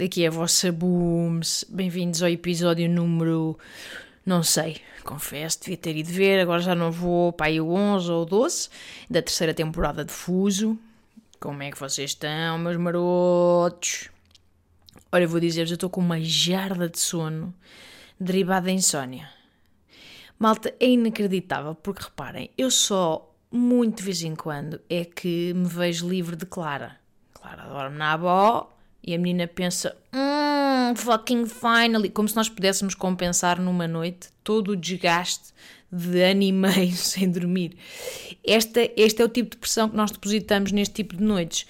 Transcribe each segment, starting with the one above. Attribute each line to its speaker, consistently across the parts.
Speaker 1: Daqui é a vossa Booms. Bem-vindos ao episódio número. Não sei, confesso, devia ter ido ver. Agora já não vou para aí o 11 ou 12 da terceira temporada de Fuso. Como é que vocês estão, meus marotos? Olha, eu vou dizer-vos, eu estou com uma jarda de sono derivada da insónia. Malta, é inacreditável, porque reparem, eu só muito de vez em quando é que me vejo livre de Clara. Clara dorme na avó e a menina pensa, hum, fucking finally, como se nós pudéssemos compensar numa noite todo o desgaste de ano e meio sem dormir. Esta, este é o tipo de pressão que nós depositamos neste tipo de noites.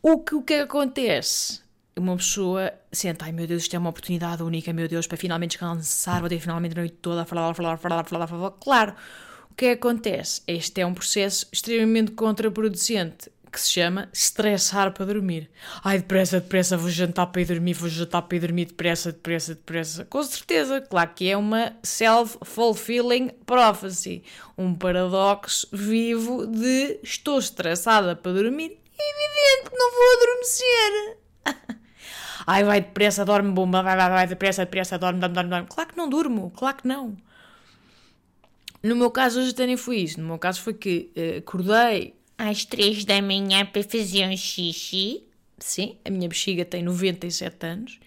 Speaker 1: O que, o que acontece? Uma pessoa senta, ai meu Deus, isto é uma oportunidade única, meu Deus, para finalmente descansar, vou ter finalmente a noite toda a falar, falar, falar, falar, falar. Claro, o que acontece? Este é um processo extremamente contraproducente que se chama estressar para dormir. Ai, depressa, depressa, vou jantar para ir dormir, vou jantar para ir dormir, depressa, depressa, depressa. Com certeza, claro que é uma self-fulfilling prophecy. Um paradoxo vivo de estou estressada para dormir, é evidente que não vou adormecer. Ai, vai depressa, dorme, bomba, vai, vai, vai, depressa, depressa, dorme, dorme, dorme, dorme. Claro que não durmo, claro que não. No meu caso, hoje até nem foi isso. No meu caso foi que uh, acordei às três da manhã para fazer um xixi. Sim, a minha bexiga tem 97 anos.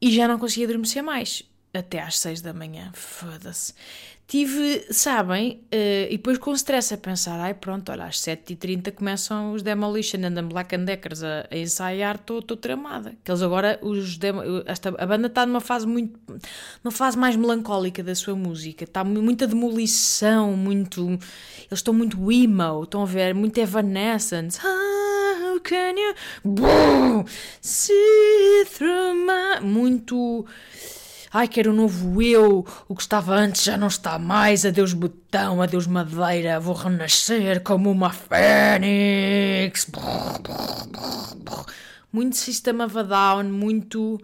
Speaker 1: E já não conseguia adormecer mais. Até às seis da manhã. Foda-se. Tive, sabem, uh, e depois com stress a pensar, ai pronto, olha, às 7h30 começam os Demolition and Black and Deckers a, a ensaiar, estou tramada. Que eles agora, os demo, esta, a banda está numa fase muito, uma fase mais melancólica da sua música, está muita demolição, muito, eles estão muito emo, estão a ver, muito Evanescence. How can you see through my... Muito Ai, quero um novo eu, o que estava antes já não está mais, adeus botão, adeus madeira, vou renascer como uma fênix. Muito sistema of down, muito,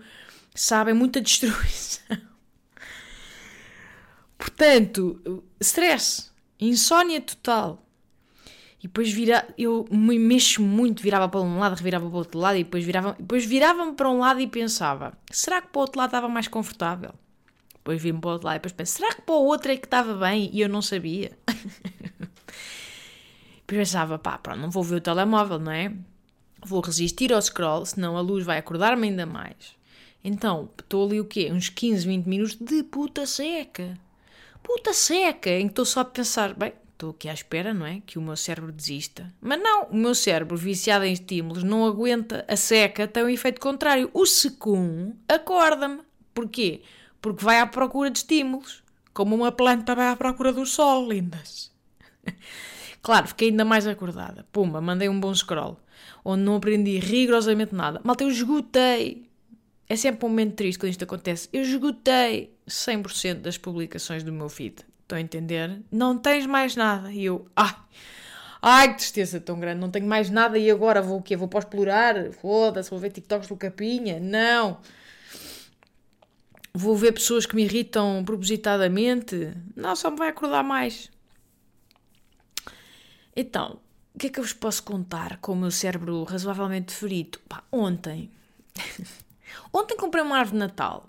Speaker 1: sabem, muita destruição. Portanto, stress, insónia total. E depois vira, eu me mexo muito, virava para um lado, revirava para o outro lado, e depois virava, depois virava-me para um lado e pensava: será que para o outro lado estava mais confortável? Depois vi-me para o outro lado e depois pensei: será que para o outro é que estava bem e eu não sabia? depois pensava: pá, pronto, não vou ver o telemóvel, não é? Vou resistir ao scroll, senão a luz vai acordar-me ainda mais. Então, estou ali o quê? Uns 15, 20 minutos de puta seca. Puta seca, em que estou só a pensar: bem, estou aqui à espera, não é? Que o meu cérebro desista. Mas não, o meu cérebro, viciado em estímulos, não aguenta a seca, tem um efeito contrário. O secum acorda-me. Porquê? Porque vai à procura de estímulos. Como uma planta vai à procura do sol, lindas. claro, fiquei ainda mais acordada. Pumba, mandei um bom scroll. Onde não aprendi rigorosamente nada. Malta, eu esgotei. É sempre um momento triste quando isto acontece. Eu esgotei 100% das publicações do meu feed. Estão a entender? Não tens mais nada. E eu, ai, ai, que tristeza tão grande, não tenho mais nada e agora vou o quê? Vou para explorar? Foda-se, vou ver TikToks do Capinha? Não. Vou ver pessoas que me irritam propositadamente? Não, só me vai acordar mais. Então, o que é que eu vos posso contar com o meu cérebro razoavelmente ferido? Pá, ontem. ontem comprei uma árvore de Natal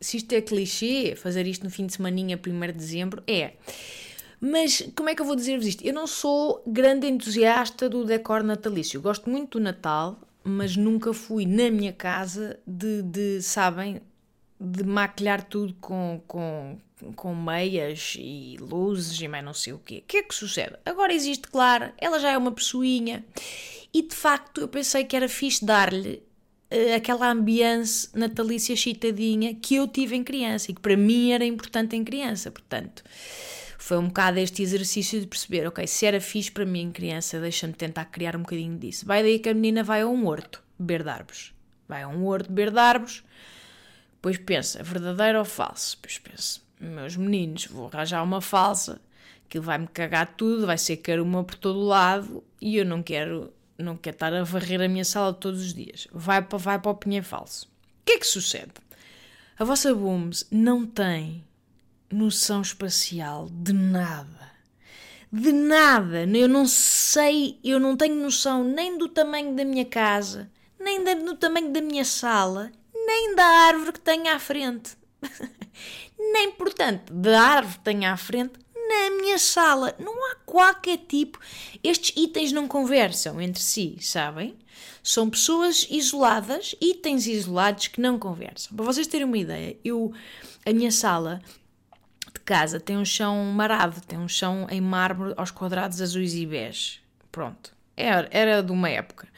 Speaker 1: se isto é clichê, fazer isto no fim de semana, 1 de dezembro, é. Mas como é que eu vou dizer-vos isto? Eu não sou grande entusiasta do decor natalício. Eu gosto muito do Natal, mas nunca fui na minha casa de, de sabem, de maquilhar tudo com, com, com meias e luzes e mais não sei o quê. O que é que sucede? Agora existe Clara, ela já é uma pessoinha e de facto eu pensei que era fixe dar-lhe aquela ambiance natalícia chitadinha que eu tive em criança e que para mim era importante em criança. Portanto, foi um bocado este exercício de perceber, ok, se era fixe para mim em criança, deixa-me tentar criar um bocadinho disso. Vai daí que a menina vai a um horto beber de árvores. Vai a um horto beber de árvores Depois pensa, verdadeiro ou falso? Depois pensa, meus meninos, vou arranjar uma falsa, que vai-me cagar tudo, vai ser caruma por todo o lado e eu não quero, não quero estar a varrer a minha sala todos os dias. Vai para, vai para o pinheiro falso. O que é que sucede? A vossa Booms não tem noção espacial de nada. De nada. Eu não sei, eu não tenho noção nem do tamanho da minha casa, nem do tamanho da minha sala, nem da árvore que tenho à frente. nem, portanto, da árvore que tenho à frente, na minha sala. Não há qualquer tipo. Estes itens não conversam entre si, sabem? São pessoas isoladas, itens isolados que não conversam. Para vocês terem uma ideia, eu, a minha sala de casa tem um chão marado, tem um chão em mármore aos quadrados azuis e bege. Pronto. Era, era de uma época.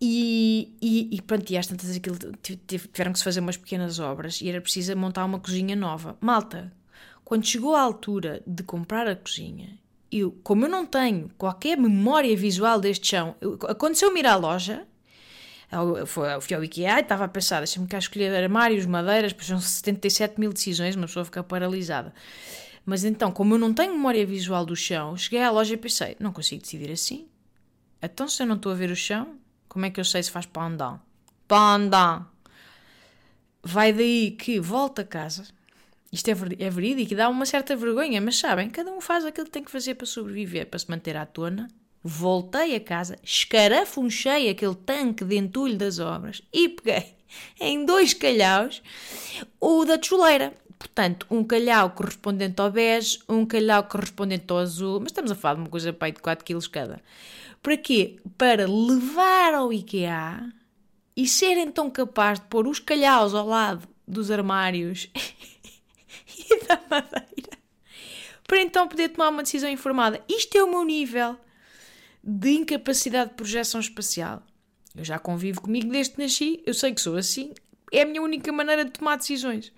Speaker 1: E, e, e pronto, e às tantas aquilo, tiveram que se fazer umas pequenas obras e era preciso montar uma cozinha nova. Malta, quando chegou a altura de comprar a cozinha, eu, como eu não tenho qualquer memória visual deste chão, aconteceu-me ir à loja, eu fui ao IKEA e estava a pensar, deixa-me cá escolher armários, madeiras, pois são 77 mil decisões, uma pessoa fica paralisada. Mas então, como eu não tenho memória visual do chão, cheguei à loja e pensei, não consigo decidir assim. Então, se eu não estou a ver o chão, como é que eu sei se faz pandan? Pandan! Vai daí que volta a casa, isto é, ver, é verídico e dá uma certa vergonha, mas sabem, cada um faz aquilo que tem que fazer para sobreviver, para se manter à tona. Voltei a casa, escarafunchei aquele tanque de entulho das obras e peguei em dois calhaus o da chuleira. Portanto, um calhau correspondente ao bege, um calhau correspondente ao azul, mas estamos a falar de uma coisa aí de 4 kg cada. Para quê? Para levar ao IKEA e serem tão capazes de pôr os calhaus ao lado dos armários da madeira para então poder tomar uma decisão informada. Isto é o meu nível de incapacidade de projeção espacial. Eu já convivo comigo desde que nasci, eu sei que sou assim, é a minha única maneira de tomar decisões.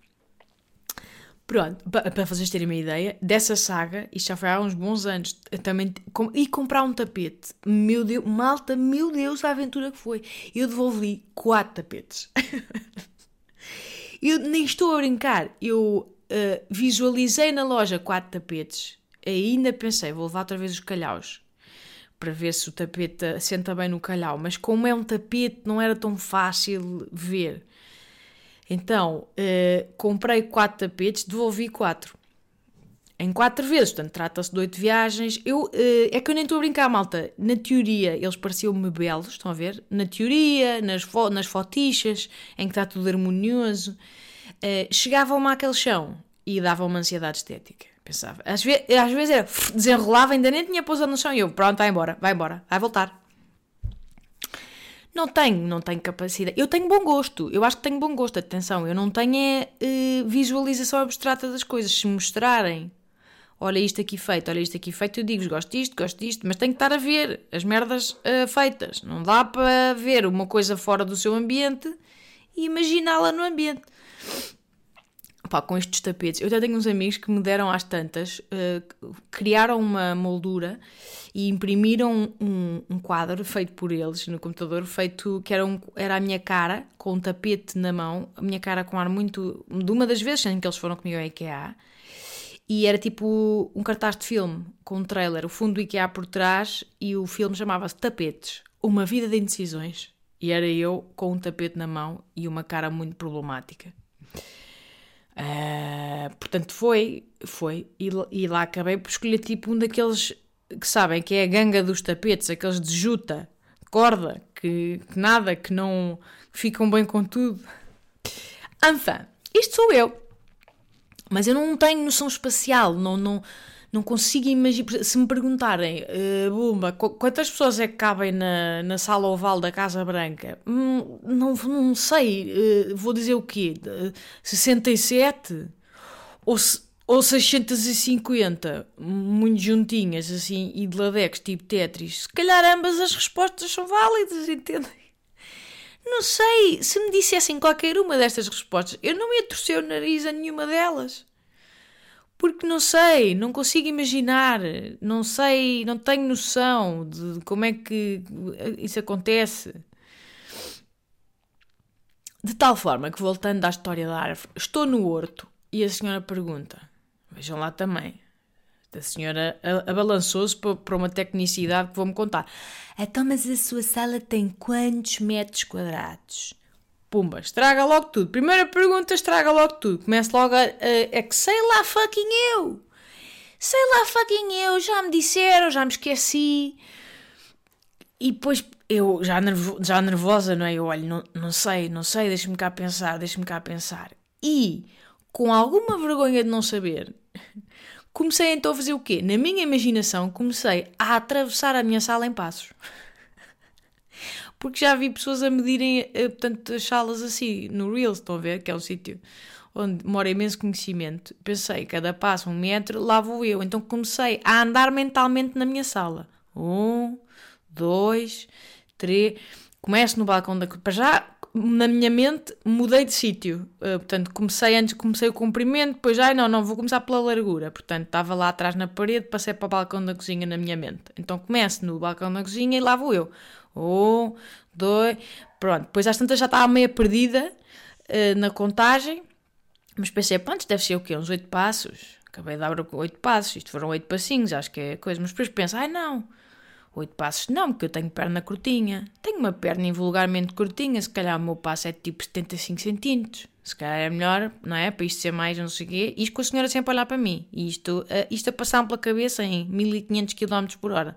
Speaker 1: Pronto, para vocês terem uma ideia, dessa saga, isto já foi há uns bons anos, também, e comprar um tapete, meu Deus, malta, meu Deus, a aventura que foi. Eu devolvi quatro tapetes. eu nem estou a brincar, eu uh, visualizei na loja quatro tapetes, ainda pensei, vou levar outra vez os calhaus para ver se o tapete senta bem no calhau, mas como é um tapete, não era tão fácil ver. Então, uh, comprei quatro tapetes, devolvi quatro. Em quatro vezes, portanto, trata-se de oito viagens. Eu, uh, é que eu nem estou a brincar, malta. Na teoria, eles pareciam-me belos, estão a ver? Na teoria, nas, fo nas fotichas, em que está tudo harmonioso. Uh, Chegavam-me àquele chão e dava uma ansiedade estética. Pensava. Às, ve às vezes era, desenrolava, ainda nem tinha pousado no chão e eu, pronto, vai embora, vai embora, vai voltar. Não tenho, não tenho capacidade. Eu tenho bom gosto, eu acho que tenho bom gosto, atenção, eu não tenho é, uh, visualização abstrata das coisas. Se mostrarem, olha isto aqui feito, olha isto aqui feito, eu digo, gosto disto, gosto disto, mas tenho que estar a ver as merdas uh, feitas. Não dá para ver uma coisa fora do seu ambiente e imaginá-la no ambiente. Pá, com estes tapetes, eu até tenho uns amigos que me deram às tantas, uh, criaram uma moldura e imprimiram um, um, quadro feito por eles no computador, feito que era, um, era a minha cara com um tapete na mão, a minha cara com ar muito. de uma das vezes em que eles foram comigo ao IKEA, e era tipo um cartaz de filme com um trailer, o fundo do IKEA por trás, e o filme chamava-se Tapetes Uma Vida de Indecisões. E era eu com um tapete na mão e uma cara muito problemática. Uh, portanto, foi, foi, e, e, lá acabei por escolher tipo um daqueles que sabem que é a ganga dos tapetes, aqueles de juta, corda, que, que nada, que não ficam bem com tudo. Enfin, isto sou eu. Mas eu não tenho noção espacial, não, não, não consigo imaginar. Se me perguntarem, uh, Bumba, quantas pessoas é que cabem na, na sala oval da Casa Branca? Hum, não, não sei, uh, vou dizer o quê? Uh, 67? Ou, ou 650? Muito juntinhas, assim, e de ladex, tipo Tetris. Se calhar ambas as respostas são válidas, entendem? Não sei, se me dissessem qualquer uma destas respostas, eu não ia torcer o nariz a nenhuma delas. Porque não sei, não consigo imaginar, não sei, não tenho noção de como é que isso acontece. De tal forma que, voltando à história da árvore, estou no horto e a senhora pergunta: vejam lá também. A senhora abalançou-se para uma tecnicidade que vou-me contar. Então, mas a sua sala tem quantos metros quadrados? Pumba, estraga logo tudo. Primeira pergunta, estraga logo tudo. Começa logo a, a, é que sei lá fucking eu. Sei lá fucking eu, já me disseram, já me esqueci. E depois eu, já, nervo, já nervosa, não é? Eu olho, não, não sei, não sei, deixa-me cá pensar, deixa-me cá pensar. E, com alguma vergonha de não saber, comecei então a fazer o quê? Na minha imaginação, comecei a atravessar a minha sala em passos. Porque já vi pessoas a medirem, eh, portanto, as salas assim, no Reels, estão a ver? Que é um sítio onde mora imenso conhecimento. Pensei, cada passo um metro, lá vou eu. Então comecei a andar mentalmente na minha sala. Um, dois, três. Começo no balcão da. Para já, na minha mente, mudei de sítio. Uh, portanto, comecei antes, comecei o comprimento, depois, ai não, não, vou começar pela largura. Portanto, estava lá atrás na parede, passei para o balcão da cozinha na minha mente. Então, começo no balcão da cozinha e lá vou eu. Um, dois, pronto. Depois, às tantas, já estava meio perdida uh, na contagem, mas pensei, pronto, deve ser o quê? Uns oito passos. Acabei de dar oito passos, isto foram oito passinhos, acho que é coisa. Mas depois penso, ai não Oito passos não, porque eu tenho perna curtinha. Tenho uma perna invulgarmente curtinha, se calhar o meu passo é tipo 75 centímetros. Se calhar é melhor, não é? Para isto ser mais, não sei o quê. Isto com a senhora sempre a olhar para mim. E isto, uh, isto a passar pela cabeça em 1500 km por hora.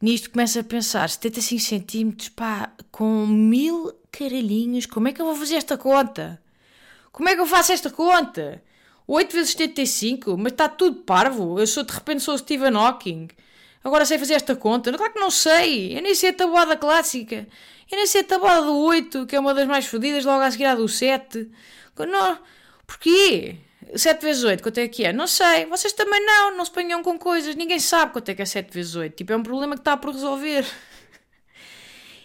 Speaker 1: Nisto começo a pensar, 75 centímetros, pá, com mil caralhinhos, como é que eu vou fazer esta conta? Como é que eu faço esta conta? 8 vezes 75? Mas está tudo parvo. Eu sou, de repente, sou o Stephen Hawking. Agora sei fazer esta conta. Claro que não sei. Eu nem sei a tabuada clássica. Eu nem sei a tabuada do 8, que é uma das mais fodidas, logo a seguir à do 7. Não. Porquê? 7 vezes 8, quanto é que é? Não sei. Vocês também não. Não se ponham com coisas. Ninguém sabe quanto é que é 7 vezes 8. Tipo, é um problema que está por resolver.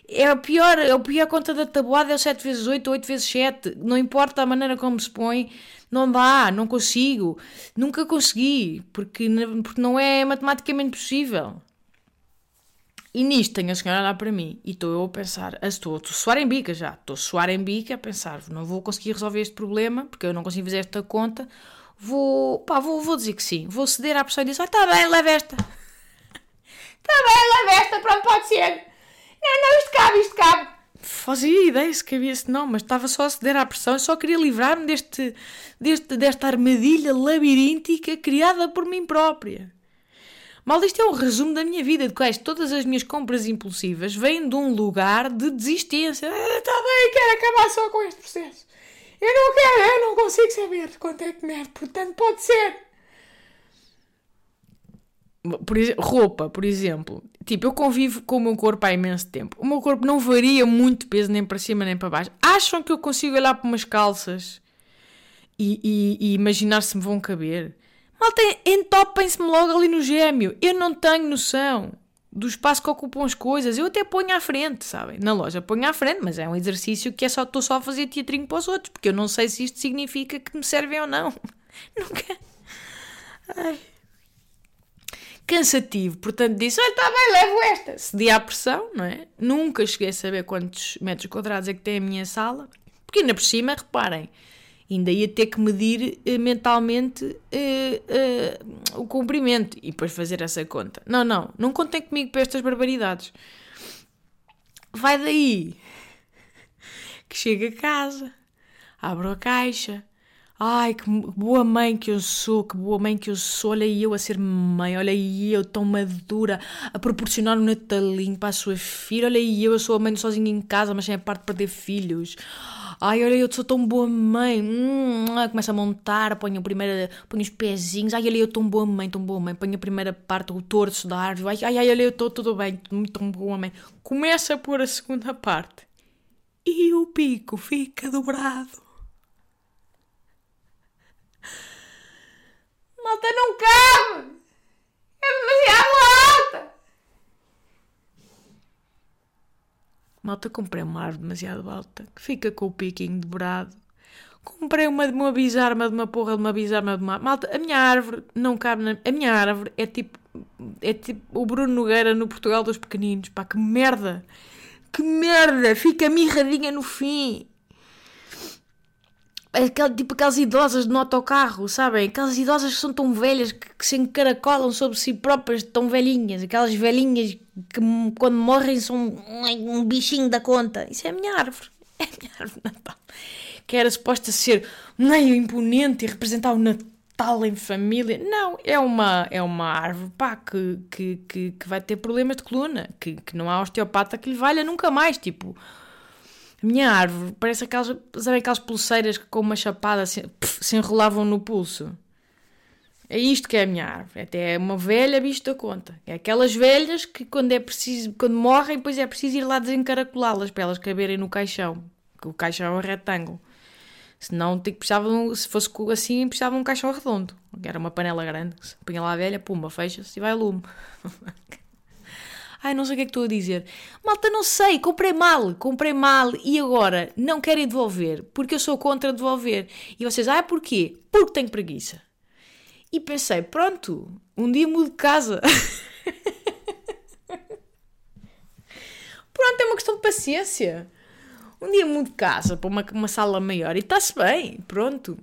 Speaker 1: É a pior, a pior conta da tabuada é o 7 vezes 8 ou 8 vezes 7. Não importa a maneira como se põe, não dá, não consigo. Nunca consegui, porque, porque não é matematicamente possível. E nisto tenho a senhora a olhar para mim e estou eu a pensar, estou, a suar em bica já, estou a suar em bica a pensar, não vou conseguir resolver este problema, porque eu não consigo fazer esta conta, vou, pá, vou, vou dizer que sim, vou ceder à pressão e dizer, ah, está bem, leva esta. Está bem, leva esta, pronto, pode ser. Não, não, isto cabe, isto cabe. Fazia ideia se cabia se não, mas estava só a ceder à pressão. Eu só queria livrar-me deste, deste, desta armadilha labiríntica criada por mim própria. Mal, isto é um resumo da minha vida, de quais todas as minhas compras impulsivas vêm de um lugar de desistência. Ah, bem, quero acabar só com este processo. Eu não quero, eu não consigo saber quanto é que mede, portanto pode ser. Por roupa, por exemplo. Tipo, eu convivo com o meu corpo há imenso tempo. O meu corpo não varia muito peso nem para cima nem para baixo. Acham que eu consigo olhar para umas calças e, e, e imaginar se me vão caber? Malta, entopem-se-me logo ali no gêmeo. Eu não tenho noção do espaço que ocupam as coisas. Eu até ponho à frente, sabem? Na loja ponho à frente, mas é um exercício que é só estou só a fazer teatrinho para os outros, porque eu não sei se isto significa que me servem ou não. Nunca. Ai cansativo. Portanto, disse: Olha, está bem, levo esta. Cedi à pressão, não é? Nunca cheguei a saber quantos metros quadrados é que tem a minha sala. Porque ainda por cima, reparem, ainda ia ter que medir uh, mentalmente uh, uh, o comprimento e depois fazer essa conta. Não, não, não contem comigo para estas barbaridades. Vai daí que chega a casa, abro a caixa, Ai, que boa mãe que eu sou, que boa mãe que eu sou. Olha eu a ser mãe, olha eu tão madura, a proporcionar um natalinho para a sua filha. Olha eu, eu sou a mãe sozinha em casa, mas sem a parte de perder filhos. Ai, olha eu sou tão boa mãe. Hum, começa a montar, ponho, a primeira, ponho os pezinhos. Ai, olha eu tão boa mãe, tão boa mãe. Ponho a primeira parte, o torso da árvore. Ai, ai, olha eu estou tudo bem, muito tão boa mãe. Começa a pôr a segunda parte. E o pico fica dobrado. Malta não cabe! É demasiado alta! Malta, comprei uma árvore demasiado alta que fica com o piquinho dobrado. Comprei uma, uma bizarma de uma porra de uma bizarma de uma. Malta, a minha árvore não cabe na. A minha árvore é tipo. É tipo o Bruno Nogueira no Portugal dos Pequeninos. Pá, que merda! Que merda! Fica mirradinha no fim. Aquela, tipo aquelas idosas no autocarro, sabem? Aquelas idosas que são tão velhas que, que se encaracolam sobre si próprias, tão velhinhas. Aquelas velhinhas que quando morrem são um, um bichinho da conta. Isso é a minha árvore. É a minha árvore de Natal. Que era suposta ser meio imponente e representar o Natal em família. Não, é uma, é uma árvore pá, que, que, que, que vai ter problemas de coluna. Que, que não há osteopata que lhe valha nunca mais. Tipo, a minha árvore parece aquelas, sabe, aquelas pulseiras que com uma chapada se, pff, se enrolavam no pulso. É isto que é a minha árvore. Até é uma velha vista conta. É aquelas velhas que quando é preciso, quando morrem, depois é preciso ir lá desencaracolá-las para elas caberem no caixão. Que o caixão é um retângulo. Senão tipo, se fosse assim, precisava um caixão redondo. Era uma panela grande. Se punha lá a velha, pumba, fecha-se e vai lume. Ai, não sei o que é que estou a dizer. Malta, não sei, comprei mal, comprei mal e agora não querem devolver porque eu sou contra devolver. E vocês, ah, porquê? Porque tenho preguiça. E pensei, pronto, um dia mudo de casa. pronto, é uma questão de paciência. Um dia mudo de casa para uma, uma sala maior e está-se bem, pronto.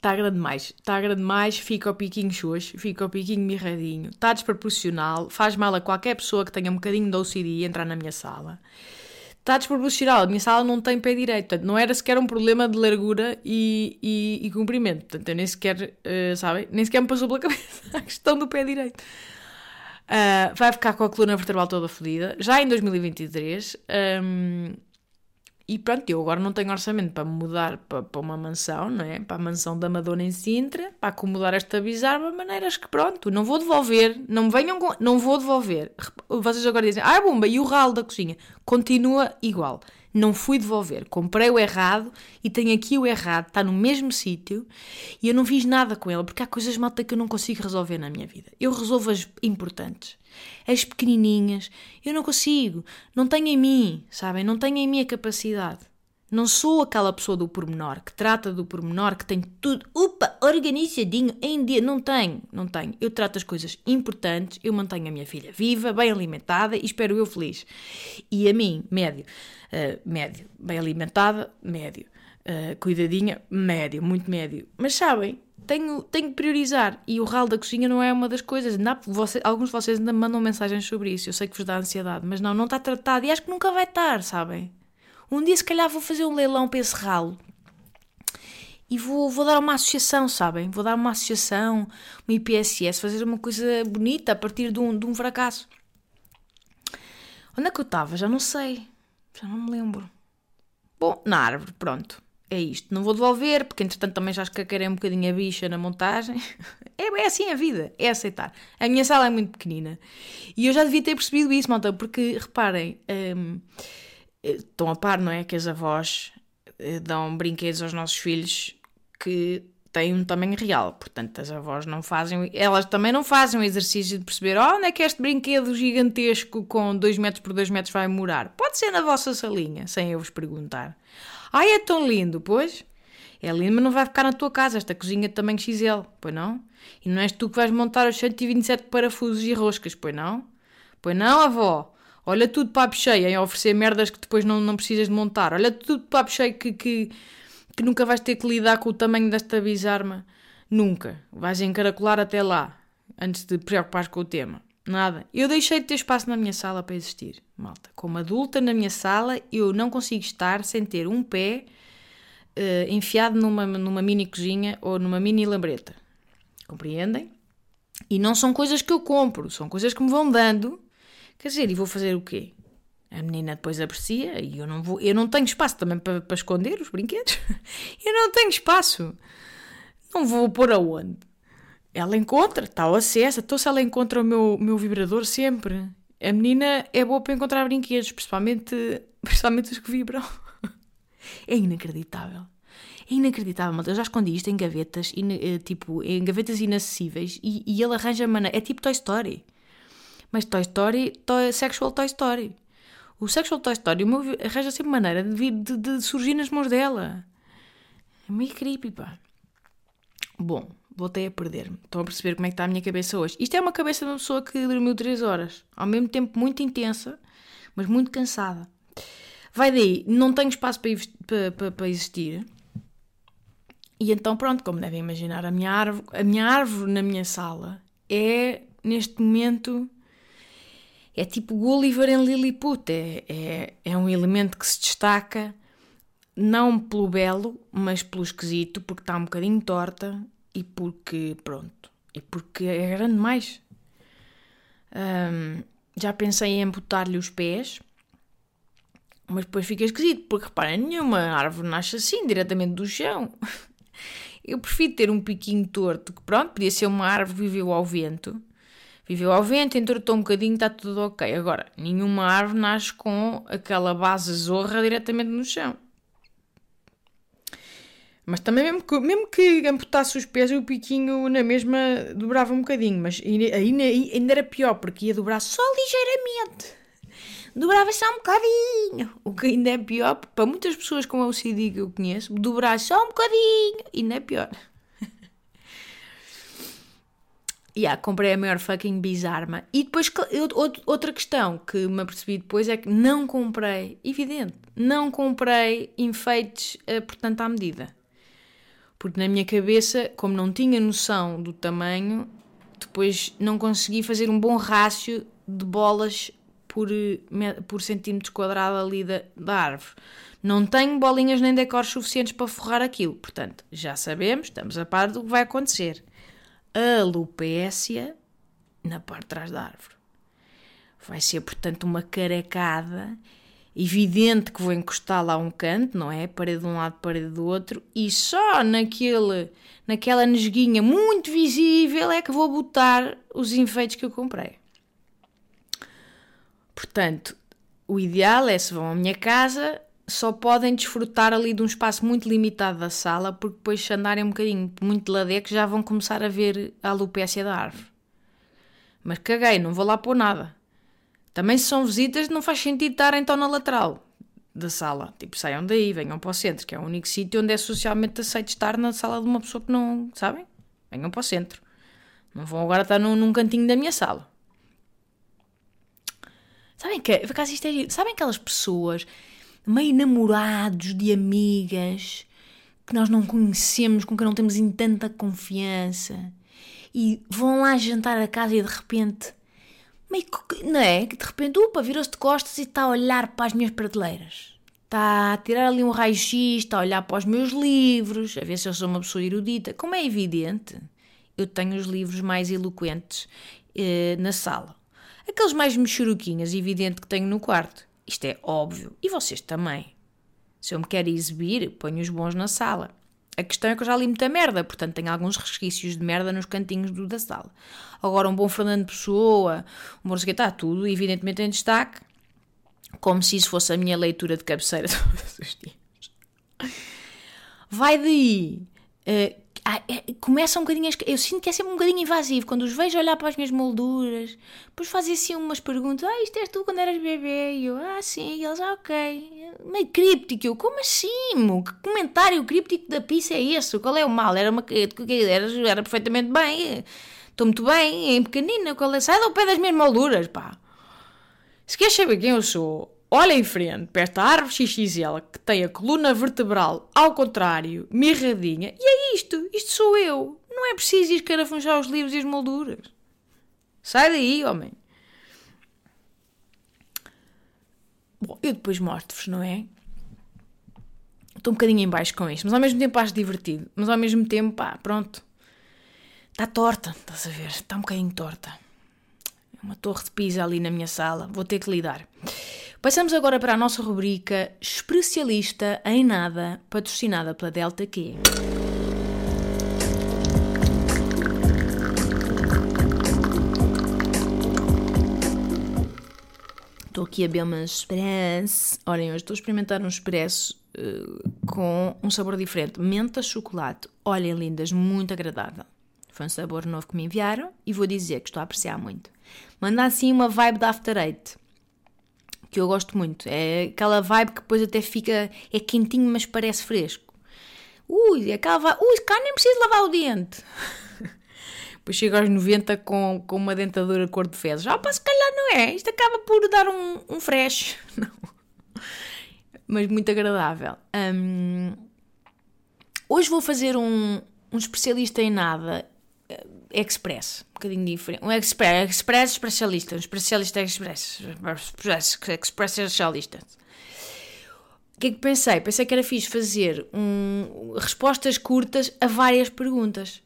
Speaker 1: Está grande demais, está grande demais, fica o piquinho xoxo, fica o piquinho mirradinho, está desproporcional, faz mal a qualquer pessoa que tenha um bocadinho de OCD entrar na minha sala. Está desproporcional, a minha sala não tem pé direito, portanto, não era sequer um problema de largura e, e, e comprimento, portanto, eu nem sequer, uh, sabem, nem sequer me passou pela cabeça a questão do pé direito. Uh, vai ficar com a coluna vertebral toda fodida, já em 2023. Um, e pronto, eu agora não tenho orçamento para mudar para, para uma mansão, não é? Para a mansão da Madonna em Sintra, para acomodar esta bizarra maneiras que pronto, não vou devolver, não venham com, não vou devolver. Vocês agora dizem, ah, bomba, e o ralo da cozinha? Continua igual não fui devolver. Comprei o errado e tenho aqui o errado, está no mesmo sítio e eu não fiz nada com ele, porque há coisas malta que eu não consigo resolver na minha vida. Eu resolvo as importantes, as pequenininhas, eu não consigo, não tenho em mim, sabem? Não tenho em mim a capacidade. Não sou aquela pessoa do pormenor, que trata do pormenor, que tem tudo, upa, organizadinho, em dia. Não tenho, não tenho. Eu trato as coisas importantes, eu mantenho a minha filha viva, bem alimentada e espero eu feliz. E a mim, médio, uh, médio. Bem alimentada, médio. Uh, cuidadinha, médio, muito médio. Mas sabem, tenho, tenho que priorizar. E o ralo da cozinha não é uma das coisas. Não, você, alguns de vocês ainda mandam mensagens sobre isso. Eu sei que vos dá ansiedade, mas não, não está tratado. E acho que nunca vai estar, sabem? Um dia, se calhar, vou fazer um leilão para esse ralo. E vou, vou dar uma associação, sabem? Vou dar uma associação, uma IPSS, fazer uma coisa bonita a partir de um, de um fracasso. Onde é que eu estava? Já não sei. Já não me lembro. Bom, na árvore, pronto. É isto. Não vou devolver, porque entretanto também já escaqueirei um bocadinho a bicha na montagem. É, é assim a vida, é aceitar. A minha sala é muito pequenina. E eu já devia ter percebido isso, malta, porque reparem. Hum, estão a par, não é? Que as avós eh, dão brinquedos aos nossos filhos que têm um tamanho real. Portanto, as avós não fazem, elas também não fazem o exercício de perceber oh, onde é que este brinquedo gigantesco com 2 metros por 2 metros vai morar. Pode ser na vossa salinha, sem eu vos perguntar. Ai, é tão lindo, pois. É lindo, mas não vai ficar na tua casa, esta cozinha de tamanho XL, pois não? E não és tu que vais montar os 127 parafusos e roscas, pois não? Pois não, avó? Olha tudo papo cheio em oferecer merdas que depois não, não precisas de montar. Olha tudo papo cheio que, que, que nunca vais ter que lidar com o tamanho desta bizarma. Nunca. Vais encaracolar até lá, antes de preocupares com o tema. Nada. Eu deixei de ter espaço na minha sala para existir, malta. Como adulta na minha sala, eu não consigo estar sem ter um pé uh, enfiado numa, numa mini cozinha ou numa mini lambreta. Compreendem? E não são coisas que eu compro, são coisas que me vão dando Quer dizer, e vou fazer o quê? A menina depois aprecia e eu não vou, eu não tenho espaço também para, para esconder os brinquedos. eu não tenho espaço. Não vou pôr aonde? Ela encontra, está ao acesso. Então se ela encontra o meu, meu vibrador sempre. A menina é boa para encontrar brinquedos, principalmente, principalmente os que vibram. é inacreditável. É inacreditável, eu já escondi isto em gavetas, eh, tipo, em gavetas inacessíveis e, e ele arranja maneira. É tipo Toy Story. Mas Toy Story, toy, Sexual Toy Story. O Sexual Toy Story, meu arranja sempre maneira de, de, de surgir nas mãos dela. É meio creepy, pá. Bom, voltei a perder-me. Estão a perceber como é que está a minha cabeça hoje. Isto é uma cabeça de uma pessoa que dormiu 3 horas. Ao mesmo tempo muito intensa, mas muito cansada. Vai daí, não tenho espaço para, para, para, para existir. E então, pronto, como devem imaginar, a minha, árvore, a minha árvore na minha sala é, neste momento, é tipo Gulliver em Lilliput. É, é, é um elemento que se destaca não pelo belo, mas pelo esquisito, porque está um bocadinho torta e porque, pronto, e porque é grande demais. Um, já pensei em amputar-lhe os pés, mas depois fica esquisito, porque reparem, nenhuma árvore nasce assim, diretamente do chão. Eu prefiro ter um piquinho torto, que pronto, podia ser uma árvore que viveu ao vento. Viveu ao vento, entortou um bocadinho, está tudo ok. Agora, nenhuma árvore nasce com aquela base zorra diretamente no chão. Mas também, mesmo que, mesmo que amputasse os pés, o piquinho na mesma dobrava um bocadinho. Mas ainda, ainda era pior, porque ia dobrar só ligeiramente. Dobrava só um bocadinho. O que ainda é pior, para muitas pessoas com OCD que eu conheço, dobrar só um bocadinho ainda é pior. Yeah, comprei a maior fucking bizarma. E depois, outra questão que me apercebi depois é que não comprei, evidente, não comprei enfeites, eh, portanto, à medida. Porque na minha cabeça, como não tinha noção do tamanho, depois não consegui fazer um bom rácio de bolas por, por centímetros quadrado ali da, da árvore. Não tenho bolinhas nem decores suficientes para forrar aquilo. Portanto, já sabemos, estamos a par do que vai acontecer. Alopécia na parte de trás da árvore. Vai ser, portanto, uma carecada evidente que vou encostar lá um canto, não é? Parede de um lado, parede do outro, e só naquele, naquela nesguinha muito visível é que vou botar os enfeites que eu comprei. Portanto, o ideal é se vão à minha casa, só podem desfrutar ali de um espaço muito limitado da sala, porque depois se andarem um bocadinho muito de ladeco já vão começar a ver a alopécia da árvore. Mas caguei, não vou lá pôr nada. Também se são visitas, não faz sentido estar então na lateral da sala. Tipo, saiam daí, venham para o centro, que é o único sítio onde é socialmente aceito estar na sala de uma pessoa que não. Sabem? Venham para o centro. Não vão agora estar num, num cantinho da minha sala. Sabem que, por acaso isto é, sabem aquelas pessoas meio namorados de amigas que nós não conhecemos, com quem não temos em tanta confiança e vão lá jantar a casa e de repente meio que, não é? Que de repente, upa, virou-se de costas e está a olhar para as minhas prateleiras. Está a tirar ali um raio-x, está a olhar para os meus livros, a ver se eu sou uma pessoa erudita. Como é evidente, eu tenho os livros mais eloquentes eh, na sala. Aqueles mais mexeruquinhas, evidente que tenho no quarto. Isto é óbvio. E vocês também. Se eu me quero exibir, ponho os bons na sala. A questão é que eu já li muita merda, portanto tenho alguns resquícios de merda nos cantinhos do, da sala. Agora, um bom Fernando Pessoa, um bom está tudo, evidentemente, em destaque, como se isso fosse a minha leitura de cabeceira todos os dias. Vai daí. Uh, ah, é, começa um bocadinho. Eu sinto que é sempre um bocadinho invasivo. Quando os vejo olhar para as minhas molduras, depois fazem assim umas perguntas: Ah, isto és tu quando eras bebê? E eu, ah, sim. E eles, ah, ok. Meio críptico. Eu, como assim? Mo? Que comentário críptico da pizza é esse? Qual é o mal? Era, uma, era, era perfeitamente bem. Estou muito bem, em pequenina. Qual é? Sai do pé das minhas molduras, pá. Se queres saber quem eu sou, olha em frente para esta árvore XXL que tem a coluna vertebral ao contrário, mirradinha, e é isto, isto sou eu. Não é preciso ir escarafunchar os livros e as molduras. Sai daí, homem. Bom, eu depois mostro-vos, não é? Estou um bocadinho em baixo com isto, mas ao mesmo tempo acho divertido. Mas ao mesmo tempo, pá, pronto. Está torta, estás a ver? Está um bocadinho torta. É uma torre de pisa ali na minha sala. Vou ter que lidar. Passamos agora para a nossa rubrica Especialista em Nada, patrocinada pela Delta Q. Estou aqui a beber uma expresso. Olhem, hoje estou a experimentar um expresso uh, com um sabor diferente. Menta chocolate. Olhem, lindas, muito agradável. Foi um sabor novo que me enviaram e vou dizer que estou a apreciar muito. Manda assim uma vibe da After Eight que eu gosto muito. É aquela vibe que depois até fica. é quentinho, mas parece fresco. Ui, é aquela vibe. Ui, cá nem preciso lavar o dente. depois chega aos 90 com, com uma dentadura cor de fezes. Ah, pá, se calhar não é. Isto acaba por dar um, um fresh. Não. mas muito agradável. Um, hoje vou fazer um, um especialista em nada eh, express, bocadinho diferente. Um express, express especialista, um especialista express, express, express especialista. O que é que pensei? Pensei que era fixe fazer um, respostas curtas a várias perguntas,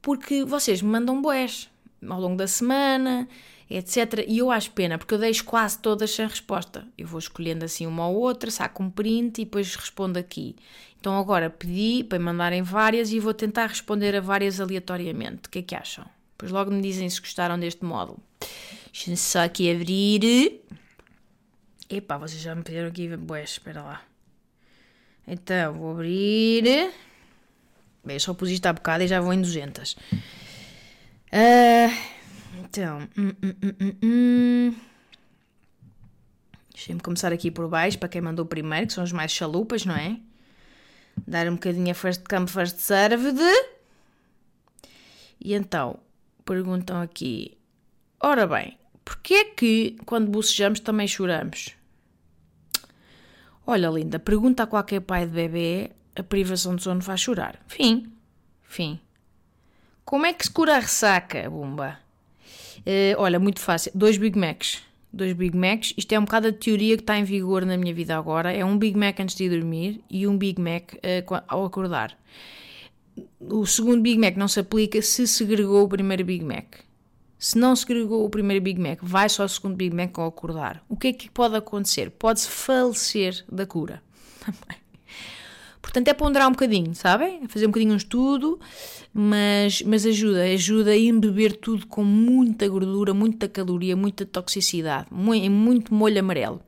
Speaker 1: porque vocês me mandam boés ao longo da semana, etc. E eu acho pena, porque eu deixo quase todas sem resposta. Eu vou escolhendo assim uma ou outra, saco um print e depois respondo aqui. Então agora pedi para mandarem várias e vou tentar responder a várias aleatoriamente. O que é que acham? Depois logo me dizem se gostaram deste módulo. Deixa-me só aqui abrir. Epá, vocês já me pediram aqui. Boé, espera lá. Então, vou abrir. Bem, só pus isto há bocado e já vou em 200. Uh, ah, então, hum, hum, hum, deixa-me começar aqui por baixo, para quem mandou primeiro, que são os mais chalupas, não é? Dar um bocadinho a first come, first served. E então, perguntam aqui, ora bem, porquê é que quando bocejamos também choramos? Olha, linda, pergunta a qualquer pai de bebê, a privação de sono faz chorar. Fim. Fim. Como é que se cura a ressaca, Bumba? Uh, olha, muito fácil. Dois Big Macs. Dois Big Macs. Isto é um bocado a teoria que está em vigor na minha vida agora. É um Big Mac antes de dormir e um Big Mac uh, ao acordar. O segundo Big Mac não se aplica se segregou o primeiro Big Mac. Se não segregou o primeiro Big Mac, vai só o segundo Big Mac ao acordar. O que é que pode acontecer? Pode-se falecer da cura. Portanto, é ponderar um bocadinho, sabem? É fazer um bocadinho um estudo, mas, mas ajuda, ajuda a embeber tudo com muita gordura, muita caloria, muita toxicidade, muito, muito molho amarelo.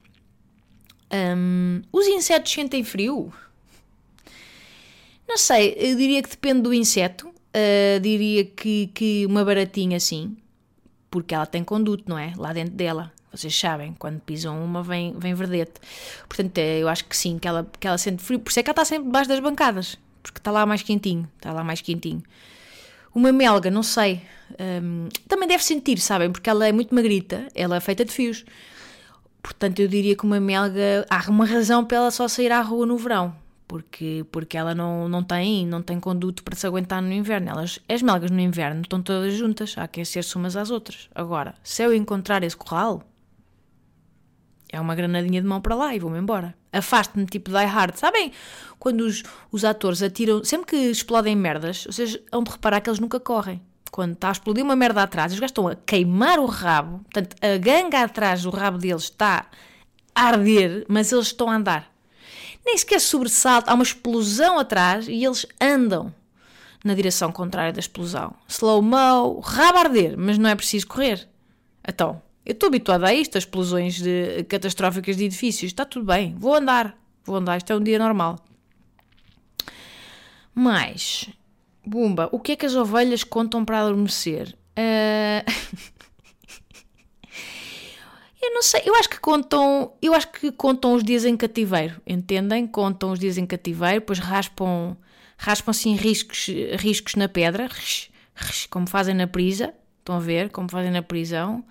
Speaker 1: Um, os insetos sentem frio? Não sei, eu diria que depende do inseto. Uh, diria que, que uma baratinha sim, porque ela tem conduto, não é? Lá dentro dela. Vocês sabem, quando pisam uma vem, vem verdete. Portanto, é, eu acho que sim, que ela, que ela sente frio. Por isso é que ela está sempre debaixo das bancadas, porque está lá mais quentinho. Está lá mais quentinho. Uma melga, não sei. Um, também deve sentir, sabem? Porque ela é muito magrita, ela é feita de fios. Portanto, eu diria que uma melga. Há uma razão para ela só sair à rua no verão. Porque, porque ela não, não, tem, não tem conduto para se aguentar no inverno. Elas, as melgas no inverno estão todas juntas a aquecer-se umas às outras. Agora, se eu encontrar esse corral, é uma granadinha de mão para lá e vou-me embora. Afaste-me, tipo Die Hard. Sabem quando os, os atores atiram, sempre que explodem merdas, vocês vão de reparar que eles nunca correm. Quando está a explodir uma merda atrás, gajos estão a queimar o rabo, portanto, a ganga atrás do rabo deles está a arder, mas eles estão a andar. Nem sequer sobressalto, há uma explosão atrás e eles andam na direção contrária da explosão. Slow-mo, rabo a arder, mas não é preciso correr. Então, eu estou habituada a isto, a explosões de, catastróficas de edifícios. Está tudo bem, vou andar. Vou andar, isto é um dia normal. Mas, Bumba, o que é que as ovelhas contam para adormecer? Uh... eu não sei, eu acho que contam, eu acho que contam os dias em cativeiro, entendem? Contam os dias em cativeiro, depois raspam, raspam assim riscos, riscos na pedra, como fazem na prisa, estão a ver, como fazem na prisão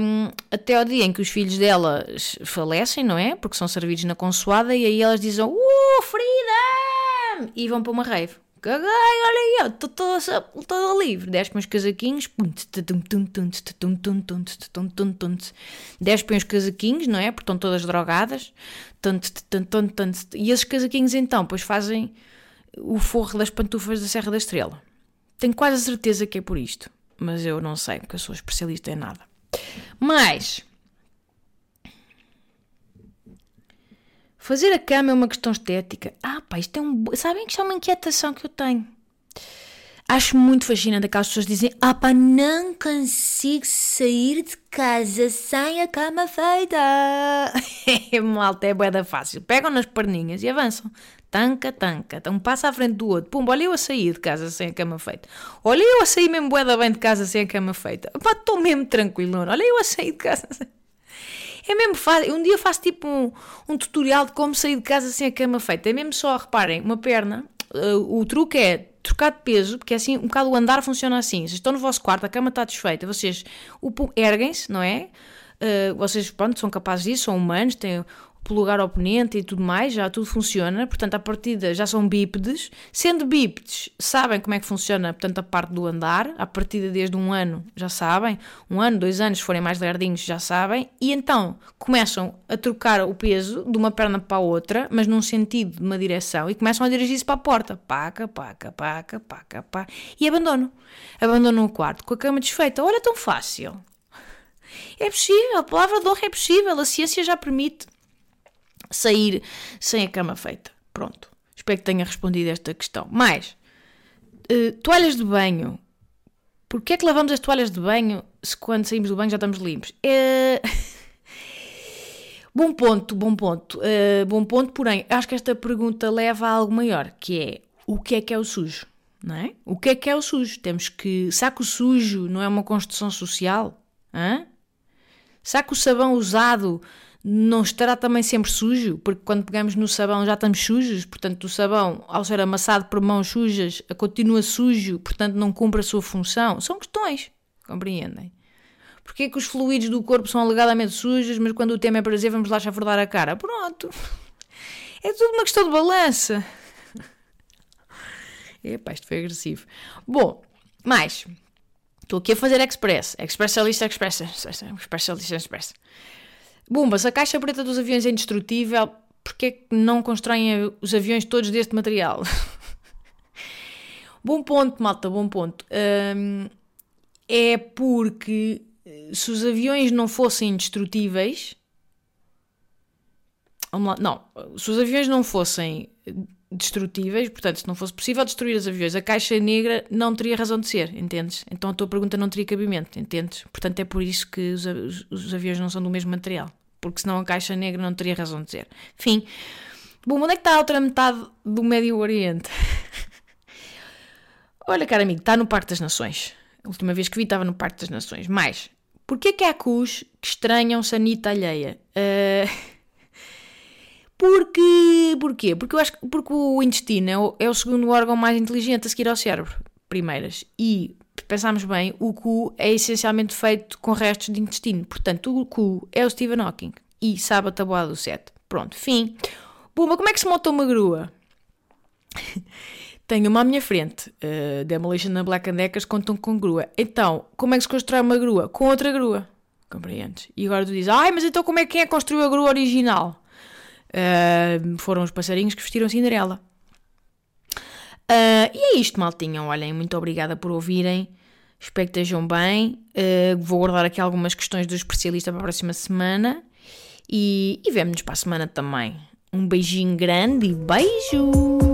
Speaker 1: um, até ao dia em que os filhos delas falecem, não é? Porque são servidos na consoada e aí elas dizem Uh, freedom! E vão para uma rave. Olha aí, estou toda, livre. Desce uns casaquinhos, desce uns casaquinhos, não é? Porque estão todas drogadas. E esses casaquinhos então, pois fazem o forro das pantufas da Serra da Estrela. Tenho quase a certeza que é por isto, mas eu não sei, porque eu sou especialista em nada. Mas fazer a cama é uma questão estética. Ah, pá, isto é um. Sabem que isto é uma inquietação que eu tenho. Acho muito fascinante aquelas pessoas dizem: Ah, pá, não consigo sair de casa sem a cama feita. É malta, é boeda fácil. Pegam nas perninhas e avançam. Tanca, tanca. Um passo à frente do outro. Pumba, olha eu a sair de casa sem a cama feita. Olha eu a sair mesmo boeda bem de casa sem a cama feita. Pá, estou mesmo tranquilo. Olha eu a sair de casa sem... É mesmo fácil. Um dia faço tipo um, um tutorial de como sair de casa sem a cama feita. É mesmo só, reparem, uma perna. Uh, o truque é trocar de peso, porque é assim, um bocado o andar funciona assim. Vocês estão no vosso quarto, a cama está desfeita, vocês erguem-se, não é? Uh, vocês, pronto, são capazes disso, são humanos, têm pelo lugar oponente e tudo mais, já tudo funciona, portanto, à partida já são bípedes. Sendo bípedes, sabem como é que funciona, portanto, a parte do andar, à partida desde um ano já sabem, um ano, dois anos, se forem mais lerdinhos já sabem, e então começam a trocar o peso de uma perna para a outra, mas num sentido, de uma direção, e começam a dirigir-se para a porta, paca, paca, paca, paca, paca, e abandonam. Abandonam o quarto com a cama desfeita. Olha, tão fácil. É possível, a palavra de honra é possível, a ciência já permite sair sem a cama feita. Pronto. Espero que tenha respondido esta questão. Mais, uh, toalhas de banho. Porquê é que lavamos as toalhas de banho se quando saímos do banho já estamos limpos? É... bom ponto, bom ponto. Uh, bom ponto, porém, acho que esta pergunta leva a algo maior, que é o que é que é o sujo? Não é? O que é que é o sujo? Temos que. Saco sujo não é uma construção social? Hã? Será que o sabão usado não estará também sempre sujo? Porque quando pegamos no sabão já estamos sujos, portanto, o sabão, ao ser amassado por mãos sujas, continua sujo, portanto, não cumpre a sua função. São questões, compreendem? Porquê que os fluidos do corpo são alegadamente sujos, mas quando o tema é prazer vamos lá chafurdar a cara? Pronto. É tudo uma questão de balança. Epá, isto foi agressivo. Bom, mais. Estou aqui a fazer Express. Expressalista, Express. Expressalista, Express. Bombas, a caixa preta dos aviões é indestrutível. Porquê que não constroem os aviões todos deste material? bom ponto, malta, bom ponto. Um, é porque eh, se os aviões não fossem indestrutíveis. Vamos lá, não. Se os aviões não fossem destrutíveis, portanto, se não fosse possível destruir os aviões, a caixa negra não teria razão de ser, entendes? Então a tua pergunta não teria cabimento, entendes? Portanto, é por isso que os aviões não são do mesmo material, porque senão a caixa negra não teria razão de ser. Enfim, bom, onde é que está a outra metade do Médio Oriente? Olha, cara amigo, está no Parque das Nações. A última vez que vi estava no Parque das Nações. Mas, porquê que há cus que estranham sanita alheia? Uh... Porque, porquê? Porque eu acho que porque o intestino é o, é o segundo órgão mais inteligente a seguir ao cérebro, primeiras. E, pensarmos bem, o cu é essencialmente feito com restos de intestino. Portanto, o cu é o Stephen Hawking. E sabe a tabuada do 7. Pronto, fim. Bumba, como é que se monta uma grua? Tenho uma à minha frente. Uh, Demolition na Black Deckers contam com grua. Então, como é que se constrói uma grua? Com outra grua. Compreendes? E agora tu dizes, ai, mas então como é que é construiu a grua original? Uh, foram os passarinhos que vestiram Cinderela. Uh, e é isto, maltinha. Olhem, muito obrigada por ouvirem. Espero que estejam bem. Uh, vou guardar aqui algumas questões do especialista para a próxima semana. E, e vemo-nos para a semana também. Um beijinho grande e beijo!